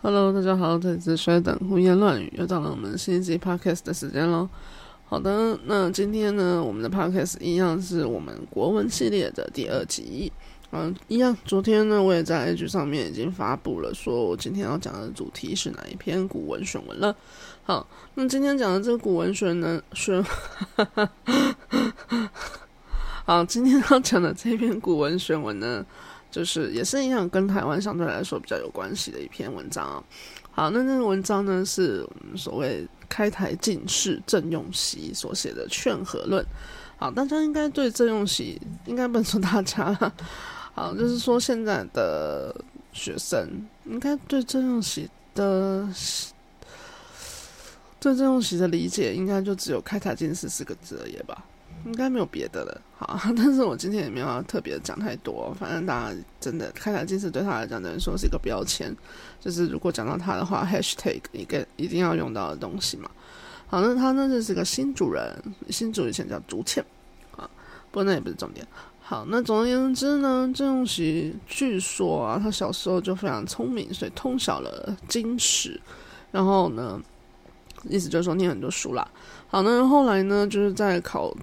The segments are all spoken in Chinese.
Hello，大家好，这里是衰等胡言乱语，又到了我们新一集 Podcast 的时间喽。好的，那今天呢，我们的 Podcast 一样是我们国文系列的第二集。嗯，一样，昨天呢，我也在 IG 上面已经发布了，说我今天要讲的主题是哪一篇古文选文了。好，那今天讲的这个古文选呢，选，好，今天要讲的这篇古文选文呢。就是也是一样，跟台湾相对来说比较有关系的一篇文章啊。好，那那个文章呢，是我们所谓开台进士郑用锡所写的《劝和论》。好，大家应该对郑用锡应该不能说大家了，好，就是说现在的学生应该对郑用锡的对郑用锡的理解，应该就只有“开台进士”四个字而已吧。应该没有别的了，好，但是我今天也没有特别讲太多，反正大家真的开台近视对他来讲等于说是一个标签，就是如果讲到他的话，#hashtag 一个一定要用到的东西嘛。好，那他呢就是个新主人，新主以前叫竹倩，啊，不过那也不是重点。好，那总而言之呢，郑用锡据说啊，他小时候就非常聪明，所以通晓了经史，然后呢，意思就是说念很多书啦。好，那后来呢，就是在考。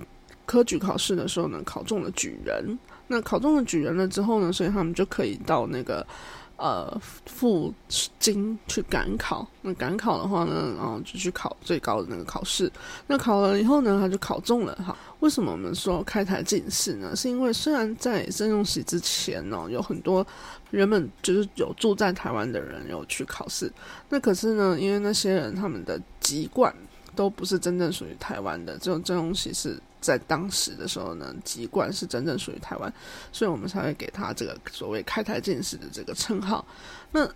科举考试的时候呢，考中了举人。那考中了举人了之后呢，所以他们就可以到那个呃赴京去赶考。那赶考的话呢，然后就去考最高的那个考试。那考了以后呢，他就考中了。哈，为什么我们说开台进士呢？是因为虽然在郑用锡之前呢，有很多人们就是有住在台湾的人有去考试。那可是呢，因为那些人他们的籍贯都不是真正属于台湾的，只有郑用锡是。在当时的时候呢，籍贯是真正属于台湾，所以我们才会给他这个所谓“开台进士”的这个称号。那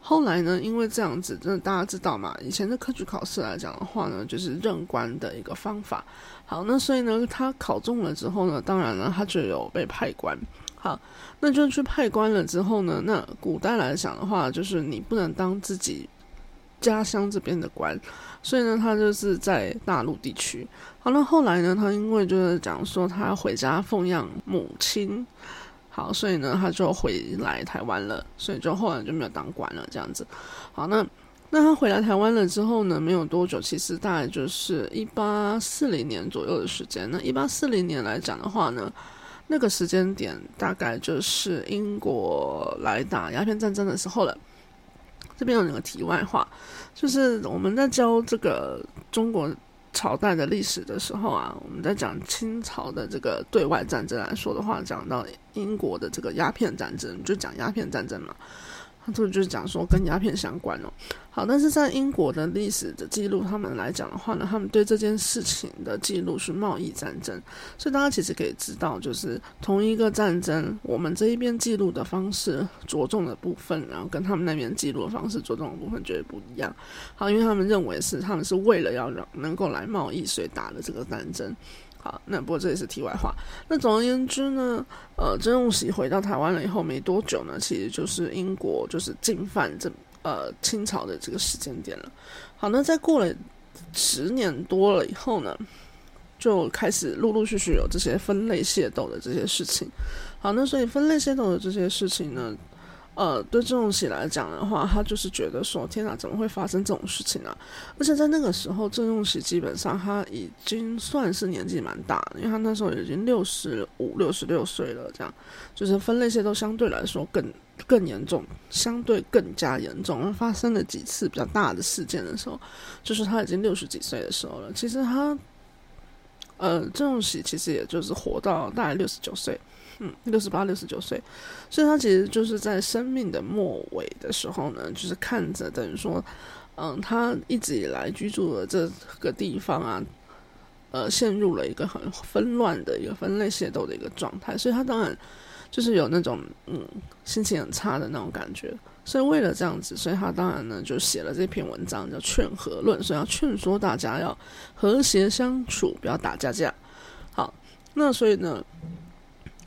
后来呢，因为这样子，真的大家知道嘛？以前的科举考试来讲的话呢，就是任官的一个方法。好，那所以呢，他考中了之后呢，当然呢，他就有被派官。好，那就去派官了之后呢，那古代来讲的话，就是你不能当自己。家乡这边的官，所以呢，他就是在大陆地区。好那，后来呢，他因为就是讲说他回家奉养母亲，好，所以呢，他就回来台湾了。所以就后来就没有当官了，这样子。好，那那他回来台湾了之后呢，没有多久，其实大概就是一八四零年左右的时间。那一八四零年来讲的话呢，那个时间点大概就是英国来打鸦片战争的时候了。这边有两个题外话，就是我们在教这个中国朝代的历史的时候啊，我们在讲清朝的这个对外战争来说的话，讲到英国的这个鸦片战争，就讲鸦片战争嘛。这个就是讲说跟鸦片相关哦。好，但是在英国的历史的记录，他们来讲的话呢，他们对这件事情的记录是贸易战争，所以大家其实可以知道，就是同一个战争，我们这一边记录的方式着重的部分，然后跟他们那边记录的方式着重的部分绝对不一样。好，因为他们认为是他们是为了要能够来贸易，所以打的这个战争。好，那不过这也是题外话。那总而言之呢，呃，曾用锡回到台湾了以后没多久呢，其实就是英国就是进犯这呃清朝的这个时间点了。好，那在过了十年多了以后呢，就开始陆陆续续有这些分类械斗的这些事情。好，那所以分类械斗的这些事情呢。呃，对郑用锡来讲的话，他就是觉得说，天哪，怎么会发生这种事情啊？而且在那个时候，郑用锡基本上他已经算是年纪蛮大，因为他那时候已经六十五、六十六岁了，这样就是分类些都相对来说更更严重，相对更加严重。发生了几次比较大的事件的时候，就是他已经六十几岁的时候了。其实他，呃，郑用锡其实也就是活到大概六十九岁。嗯，六十八、六十九岁，所以他其实就是在生命的末尾的时候呢，就是看着等于说，嗯，他一直以来居住的这个地方啊，呃，陷入了一个很纷乱的一个分类械斗的一个状态，所以他当然就是有那种嗯心情很差的那种感觉。所以为了这样子，所以他当然呢就写了这篇文章叫《劝和论》，所以要劝说大家要和谐相处，不要打架架。好，那所以呢。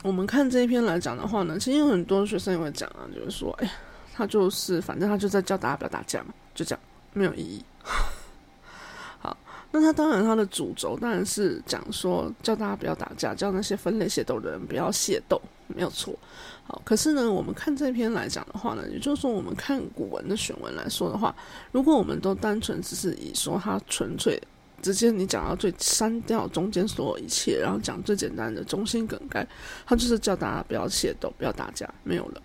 我们看这一篇来讲的话呢，其实有很多学生也会讲啊，就是说，哎，他就是反正他就在教大家不要打架嘛，就这样没有意义。好，那他当然他的主轴当然是讲说叫大家不要打架，叫那些分类械斗的人不要械斗，没有错。好，可是呢，我们看这篇来讲的话呢，也就是说，我们看古文的选文来说的话，如果我们都单纯只是以说他纯粹直接你讲到最删掉中间所有一切，然后讲最简单的中心梗概，他就是叫大家不要械斗，不要打架，没有了。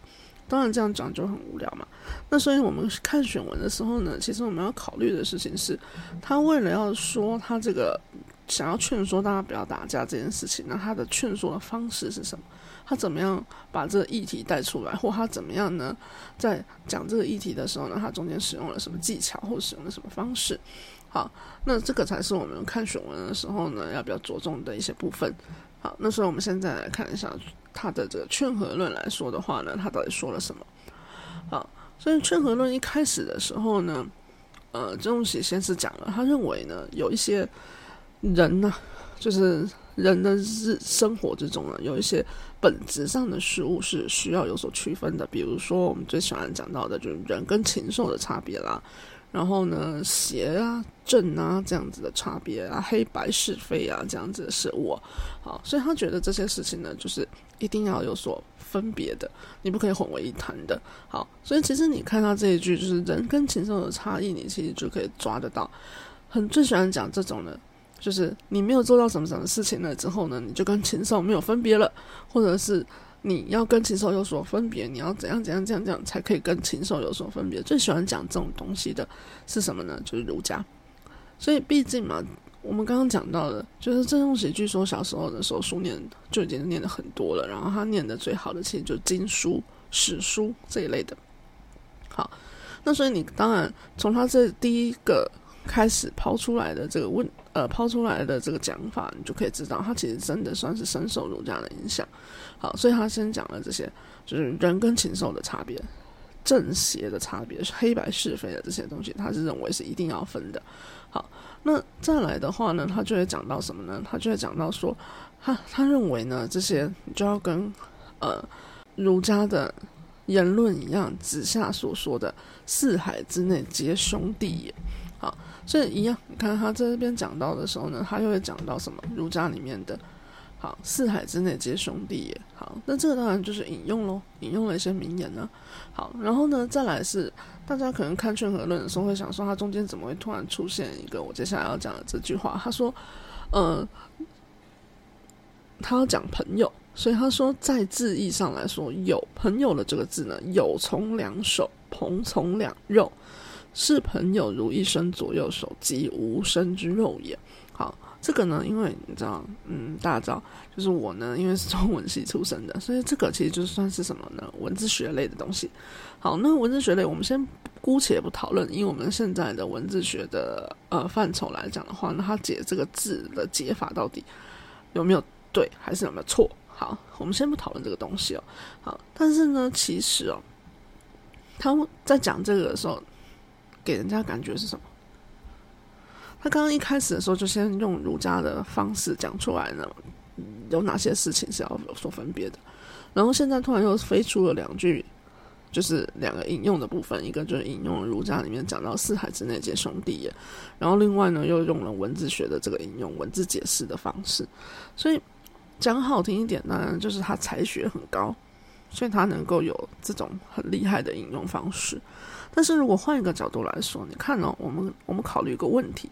当然这样讲就很无聊嘛。那所以我们看选文的时候呢，其实我们要考虑的事情是，他为了要说他这个想要劝说大家不要打架这件事情，那他的劝说的方式是什么？他怎么样把这个议题带出来，或他怎么样呢？在讲这个议题的时候呢，他中间使用了什么技巧，或使用了什么方式？好，那这个才是我们看选文的时候呢，要比较着重的一些部分。好，那所以我们现在来看一下他的这个劝和论来说的话呢，他到底说了什么？好，所以劝和论一开始的时候呢，呃，这东西先是讲了，他认为呢，有一些人呢，就是人的日生活之中呢，有一些本质上的事物是需要有所区分的，比如说我们最喜欢讲到的，就是人跟禽兽的差别啦。然后呢，邪啊、正啊这样子的差别啊，黑白是非啊这样子的事物，好，所以他觉得这些事情呢，就是一定要有所分别的，你不可以混为一谈的。好，所以其实你看到这一句，就是人跟禽兽的差异，你其实就可以抓得到。很最喜欢讲这种的，就是你没有做到什么什么事情了之后呢，你就跟禽兽没有分别了，或者是。你要跟禽兽有所分别，你要怎样怎样怎样怎样才可以跟禽兽有所分别？最喜欢讲这种东西的是什么呢？就是儒家。所以毕竟嘛，我们刚刚讲到的，就是郑用喜，据说小时候的时候书念就已经念的很多了，然后他念的最好的其实就是经书、史书这一类的。好，那所以你当然从他这第一个。开始抛出来的这个问，呃，抛出来的这个讲法，你就可以知道，他其实真的算是深受儒家的影响。好，所以他先讲了这些，就是人跟禽兽的差别，正邪的差别，是黑白是非的这些东西，他是认为是一定要分的。好，那再来的话呢，他就会讲到什么呢？他就会讲到说，他他认为呢，这些就要跟呃儒家的言论一样，子夏所说的“四海之内皆兄弟也”。好。所以一样，你看他在这边讲到的时候呢，他又会讲到什么？儒家里面的，好，四海之内皆兄弟也。好，那这个当然就是引用喽，引用了一些名言呢。好，然后呢，再来是大家可能看《劝和论》的时候会想说，他中间怎么会突然出现一个我接下来要讲的这句话？他说，呃，他要讲朋友，所以他说在字义上来说，有朋友的这个字呢，有从两手，朋从两肉。是朋友如一生左右手，即无生之肉也。好，这个呢，因为你知道，嗯，大家知道，就是我呢，因为是中文系出身的，所以这个其实就算是什么呢？文字学类的东西。好，那文字学类我们先姑且不讨论，因为我们现在的文字学的呃范畴来讲的话，那它解这个字的解法到底有没有对，还是有没有错？好，我们先不讨论这个东西哦。好，但是呢，其实哦，他们在讲这个的时候。给人家感觉是什么？他刚刚一开始的时候就先用儒家的方式讲出来呢，有哪些事情是要有所分别的。然后现在突然又飞出了两句，就是两个引用的部分，一个就是引用儒家里面讲到四海之内皆兄弟，然后另外呢又用了文字学的这个引用文字解释的方式。所以讲好听一点呢，就是他才学很高，所以他能够有这种很厉害的引用方式。但是如果换一个角度来说，你看呢，我们我们考虑一个问题，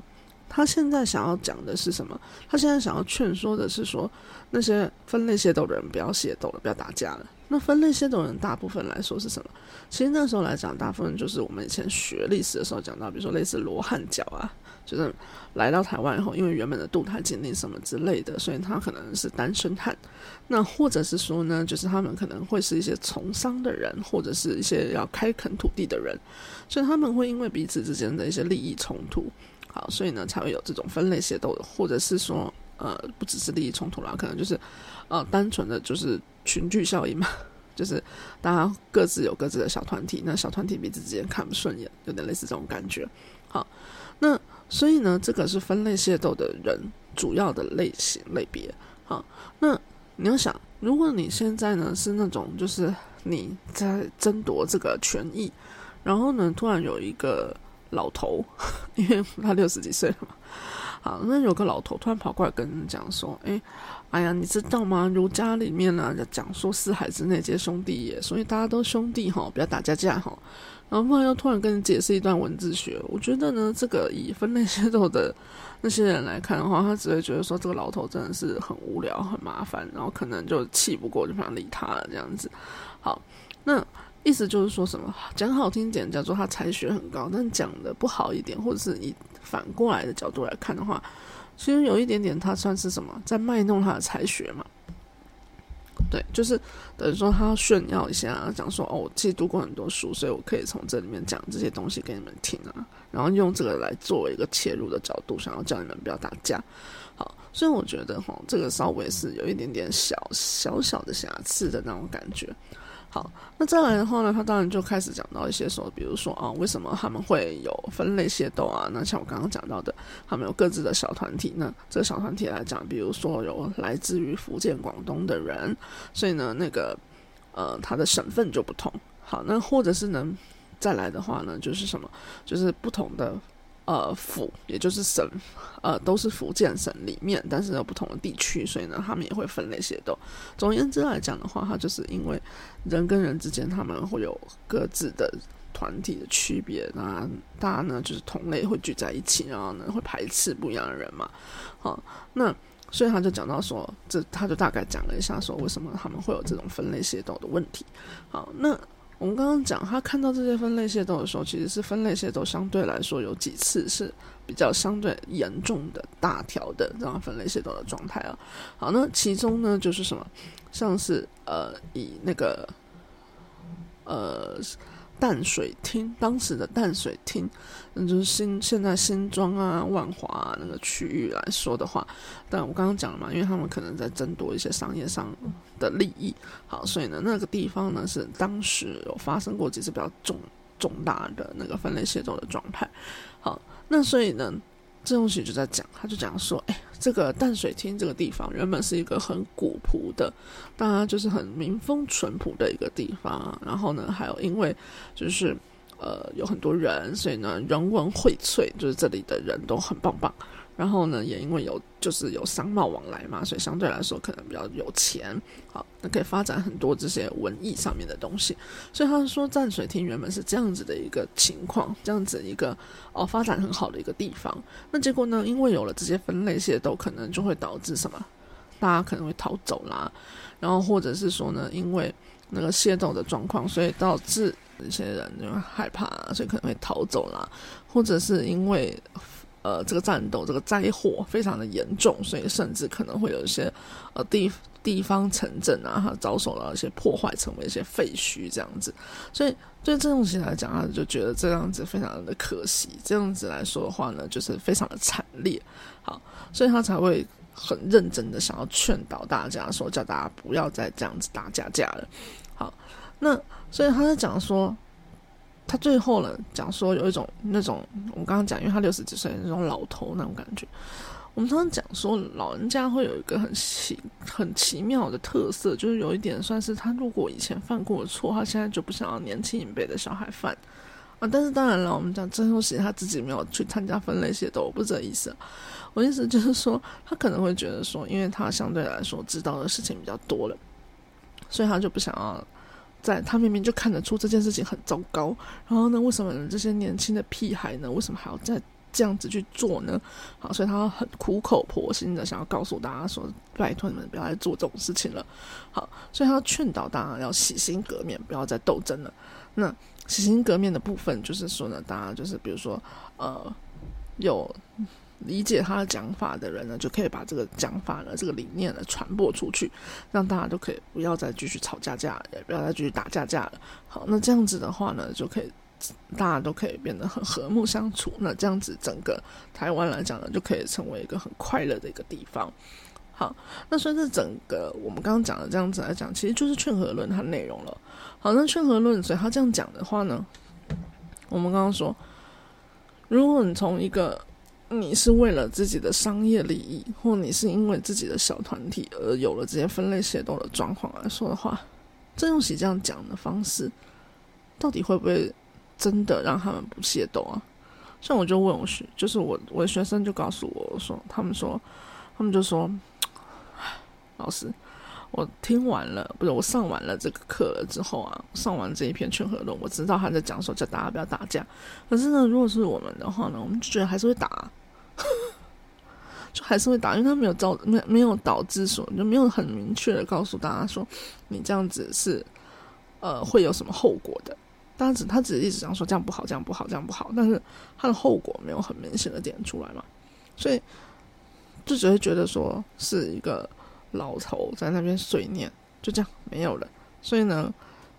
他现在想要讲的是什么？他现在想要劝说的是说，那些分类械斗的人不要械斗了，不要打架了。那分类械斗人大部分来说是什么？其实那时候来讲，大部分就是我们以前学历史的时候讲到，比如说类似罗汉脚啊，就是来到台湾以后，因为原本的渡台经历什么之类的，所以他可能是单身汉。那或者是说呢，就是他们可能会是一些从商的人，或者是一些要开垦土地的人，所以他们会因为彼此之间的一些利益冲突，好，所以呢才会有这种分类械斗，或者是说，呃，不只是利益冲突啦，可能就是，呃，单纯的就是。群聚效应嘛，就是大家各自有各自的小团体，那小团体彼此之间看不顺眼，有点类似这种感觉。好，那所以呢，这个是分类械斗的人主要的类型类别。好，那你要想，如果你现在呢是那种就是你在争夺这个权益，然后呢突然有一个老头，因为他六十几岁了嘛。好，那有个老头突然跑过来跟人讲说：“哎，哎呀，你知道吗？儒家里面呢讲说四海之内皆兄弟也，所以大家都兄弟哈，不要打架架哈。”然后后来又突然跟你解释一段文字学，我觉得呢，这个以分类械斗的那些人来看的话，他只会觉得说这个老头真的是很无聊、很麻烦，然后可能就气不过，就不想理他了这样子。好，那。意思就是说什么讲好听点叫做他才学很高，但讲的不好一点，或者是以反过来的角度来看的话，其实有一点点他算是什么在卖弄他的才学嘛？对，就是等于说他要炫耀一下，讲说哦，我其实读过很多书，所以我可以从这里面讲这些东西给你们听啊，然后用这个来作为一个切入的角度，想要叫你们不要打架。好，所以我觉得哈，这个稍微是有一点点小小小的瑕疵的那种感觉。好，那再来的话呢，他当然就开始讲到一些说，比如说啊，为什么他们会有分类械斗啊？那像我刚刚讲到的，他们有各自的小团体。那这个小团体来讲，比如说有来自于福建、广东的人，所以呢，那个呃，他的省份就不同。好，那或者是呢，再来的话呢，就是什么，就是不同的。呃，府也就是省，呃，都是福建省里面，但是有不同的地区，所以呢，他们也会分类械斗。总而言之来讲的话，它就是因为人跟人之间他们会有各自的团体的区别，那大家呢就是同类会聚在一起，然后呢会排斥不一样的人嘛。好，那所以他就讲到说，这他就大概讲了一下说，为什么他们会有这种分类械斗的问题。好，那。我们刚刚讲，他看到这些分类械斗的时候，其实是分类械斗相对来说有几次是比较相对严重的大条的这样分类械斗的状态啊。好，那其中呢就是什么，像是呃以那个呃。淡水厅当时的淡水厅，那就是新现在新庄啊、万华那个区域来说的话，但我刚刚讲了嘛，因为他们可能在争夺一些商业上的利益，好，所以呢，那个地方呢是当时有发生过几次比较重重大的那个分类协作的状态，好，那所以呢。这东西就在讲，他就讲说，哎，这个淡水厅这个地方原本是一个很古朴的，当然就是很民风淳朴的一个地方。然后呢，还有因为就是呃有很多人，所以呢人文荟萃，就是这里的人都很棒棒。然后呢，也因为有就是有商贸往来嘛，所以相对来说可能比较有钱，好，那可以发展很多这些文艺上面的东西。所以他说淡水厅原本是这样子的一个情况，这样子一个哦发展很好的一个地方。那结果呢，因为有了这些分类械斗，可能就会导致什么？大家可能会逃走啦，然后或者是说呢，因为那个械斗的状况，所以导致一些人就害怕，所以可能会逃走啦，或者是因为。呃，这个战斗，这个灾祸非常的严重，所以甚至可能会有一些呃地地方城镇啊，它遭受了一些破坏，成为一些废墟这样子。所以对这种西来讲，他就觉得这样子非常的可惜。这样子来说的话呢，就是非常的惨烈。好，所以他才会很认真的想要劝导大家，说叫大家不要再这样子打架架了。好，那所以他在讲说。他最后呢讲说有一种那种我们刚刚讲，因为他六十几岁那种老头那种感觉。我们常常讲说老人家会有一个很奇很奇妙的特色，就是有一点算是他如果以前犯过的错，他现在就不想要年轻一辈的小孩犯啊。但是当然了，我们讲真东西他自己没有去参加分类械斗，我不是这意思。我意思就是说，他可能会觉得说，因为他相对来说知道的事情比较多了，所以他就不想要。在他明明就看得出这件事情很糟糕，然后呢，为什么这些年轻的屁孩呢？为什么还要再这样子去做呢？好，所以他很苦口婆心的想要告诉大家说：“拜托你们不要再做这种事情了。”好，所以他劝导大家要洗心革面，不要再斗争了。那洗心革面的部分就是说呢，大家就是比如说呃有。理解他的讲法的人呢，就可以把这个讲法呢、这个理念呢传播出去，让大家都可以不要再继续吵架架，也不要再继续打架架了。好，那这样子的话呢，就可以大家都可以变得很和睦相处。那这样子整个台湾来讲呢，就可以成为一个很快乐的一个地方。好，那所以这整个我们刚刚讲的这样子来讲，其实就是劝和论它的内容了。好，那劝和论，所以他这样讲的话呢，我们刚刚说，如果你从一个你是为了自己的商业利益，或你是因为自己的小团体而有了这些分类械斗的状况来说的话，郑用喜这样讲的方式，到底会不会真的让他们不械斗啊？像我就问我学，就是我我的学生就告诉我说，他们说，他们就说，老师，我听完了，不是我上完了这个课了之后啊，上完这一篇劝和论，我知道他在讲说叫大家不要打架，可是呢，如果是我们的话呢，我们就觉得还是会打。就还是会打，因为他没有导没没有导致说就没有很明确的告诉大家说你这样子是呃会有什么后果的。当然只他只是一直讲说这样不好，这样不好，这样不好，但是他的后果没有很明显的点出来嘛，所以就只会觉得说是一个老头在那边碎念，就这样没有了。所以呢，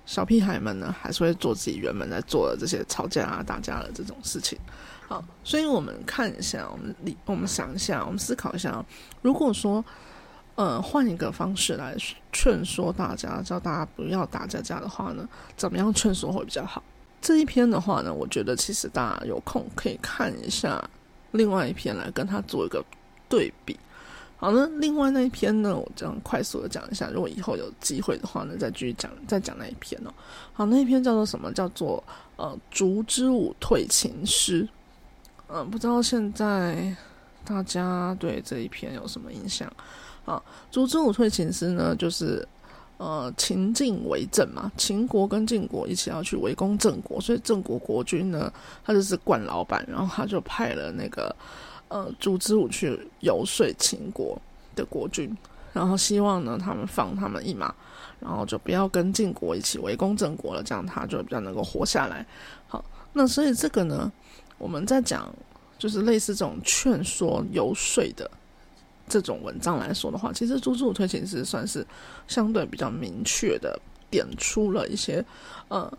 小屁孩们呢还是会做自己原本在做的这些吵架啊、打架的这种事情。好，所以我们看一下，我们理，我们想一下，我们思考一下，如果说，呃，换一个方式来劝说大家，叫大家不要打架架的话呢，怎么样劝说会比较好？这一篇的话呢，我觉得其实大家有空可以看一下另外一篇来跟他做一个对比。好，那另外那一篇呢，我这样快速的讲一下，如果以后有机会的话呢，再继续讲，再讲那一篇哦。好，那一篇叫做什么？叫做呃，竹之舞退秦诗。嗯，不知道现在大家对这一篇有什么印象啊？竹之舞退秦师呢，就是呃秦晋为政嘛，秦国跟晋国一起要去围攻郑国，所以郑国国君呢，他就是管老板，然后他就派了那个呃竹之舞去游说秦国的国君，然后希望呢他们放他们一马，然后就不要跟晋国一起围攻郑国了，这样他就比较能够活下来。好，那所以这个呢？我们在讲，就是类似这种劝说、游说的这种文章来说的话，其实朱之武推秦是算是相对比较明确的点出了一些，呃，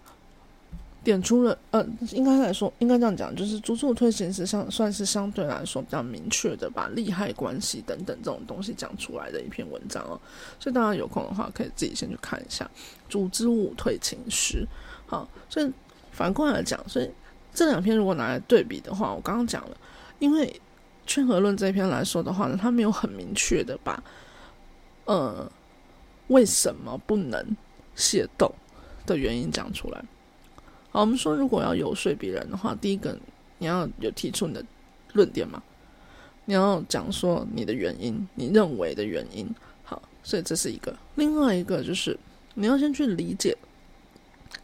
点出了呃，应该来说，应该这样讲，就是朱之武推秦是相算是相对来说比较明确的把利害关系等等这种东西讲出来的一篇文章哦。所以大家有空的话，可以自己先去看一下《朱之武退秦诗》。好，所以反过来讲，所以。这两篇如果拿来对比的话，我刚刚讲了，因为《劝和论》这篇来说的话呢，他没有很明确的把，呃，为什么不能械斗的原因讲出来。好，我们说如果要游说别人的话，第一个你要有提出你的论点嘛，你要讲说你的原因，你认为的原因。好，所以这是一个。另外一个就是你要先去理解，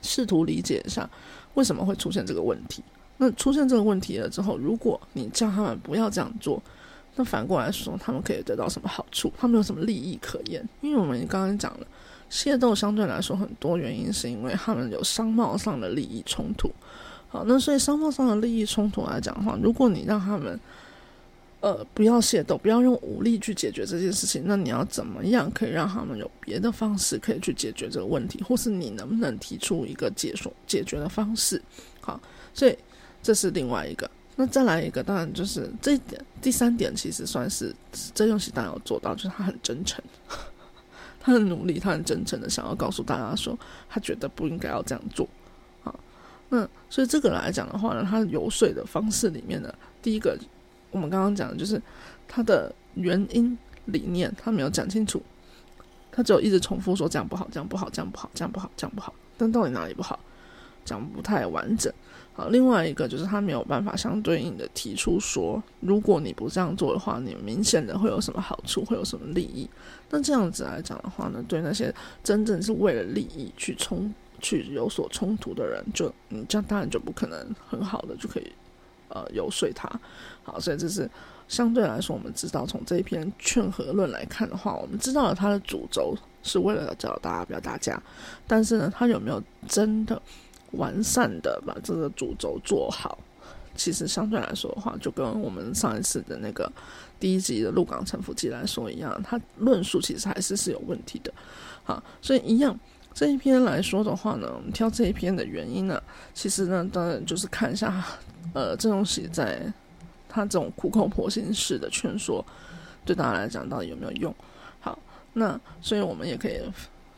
试图理解一下。为什么会出现这个问题？那出现这个问题了之后，如果你叫他们不要这样做，那反过来说，他们可以得到什么好处？他们有什么利益可言？因为我们刚刚讲了，械斗相对来说很多原因是因为他们有商贸上的利益冲突。好，那所以商贸上的利益冲突来讲的话，如果你让他们呃，不要械斗，不要用武力去解决这件事情。那你要怎么样可以让他们有别的方式可以去解决这个问题，或是你能不能提出一个解锁解决的方式？好，所以这是另外一个。那再来一个，当然就是这一点。第三点其实算是这游戏当然有做到，就是他很真诚，他很努力，他很真诚的想要告诉大家说，他觉得不应该要这样做。啊，那所以这个来讲的话呢，他游说的方式里面呢，第一个。我们刚刚讲的就是他的原因理念，他没有讲清楚，他只有一直重复说这样不好，这样不好，这样不好，这样不好，这样不好，但到底哪里不好，讲不太完整。好，另外一个就是他没有办法相对应的提出说，如果你不这样做的话，你明显的会有什么好处，会有什么利益。那这样子来讲的话呢，对那些真正是为了利益去冲、去有所冲突的人，就你这样当然就不可能很好的就可以。呃，游说他，好，所以这是相对来说，我们知道从这一篇劝和论来看的话，我们知道了他的主轴是为了教大家不要打架，但是呢，他有没有真的完善的把这个主轴做好？其实相对来说的话，就跟我们上一次的那个第一集的鹿港城府记来说一样，它论述其实还是是有问题的。好，所以一样这一篇来说的话呢，我们挑这一篇的原因呢，其实呢，当然就是看一下。呃，这东西在他这种苦口婆心式的劝说，对大家来讲到底有没有用？好，那所以我们也可以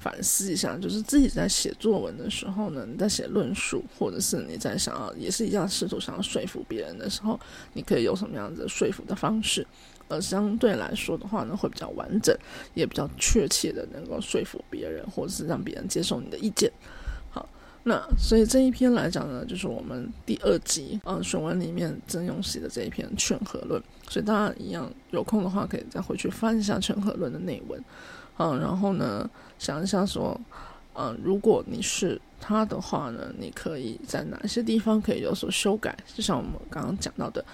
反思一下，就是自己在写作文的时候呢，你在写论述，或者是你在想要也是一样试图想要说服别人的时候，你可以有什么样子说服的方式？而相对来说的话呢，会比较完整，也比较确切的能够说服别人，或者是让别人接受你的意见。好，那所以这一篇来讲呢，就是我们第二集嗯选文里面曾永喜的这一篇《劝和论》，所以大家一样有空的话可以再回去翻一下《劝和论》的内文，嗯，然后呢想一下说，嗯，如果你是他的话呢，你可以在哪些地方可以有所修改？就像我们刚刚讲到的，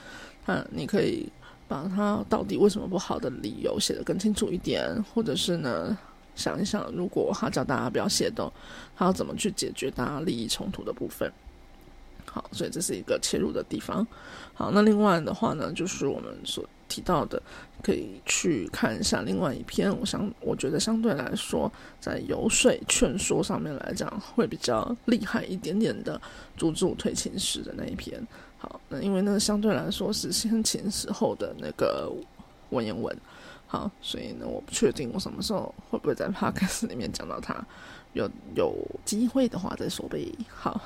嗯，你可以把他到底为什么不好的理由写得更清楚一点，或者是呢？想一想，如果他叫大家不要械斗，他要怎么去解决大家利益冲突的部分？好，所以这是一个切入的地方。好，那另外的话呢，就是我们所提到的，可以去看一下另外一篇。我想，我觉得相对来说，在游说劝说上面来讲，会比较厉害一点点的《朱助推秦史》的那一篇。好，那因为那个相对来说是先秦时候的那个文言文。好，所以呢，我不确定我什么时候会不会在 podcast 里面讲到它，有有机会的话再说呗。好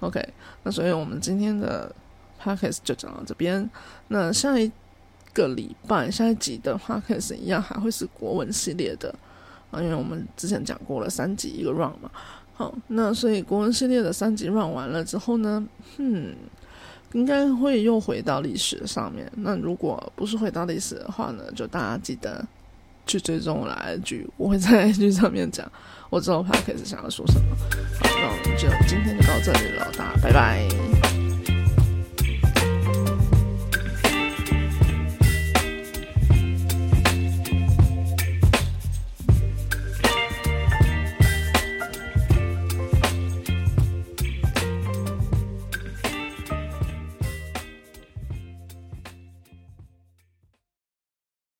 ，OK，那所以我们今天的 podcast 就讲到这边。那下一个礼拜下一集的 podcast 一样还会是国文系列的啊，因为我们之前讲过了三集一个 round 嘛。好，那所以国文系列的三集 round 完了之后呢，嗯。应该会又回到历史上面。那如果不是回到历史的话呢？就大家记得去追踪我的 IG，我会在 IG 上面讲我知道 p 开始想要说什么。好，那我们就今天就到这里了，大家拜拜。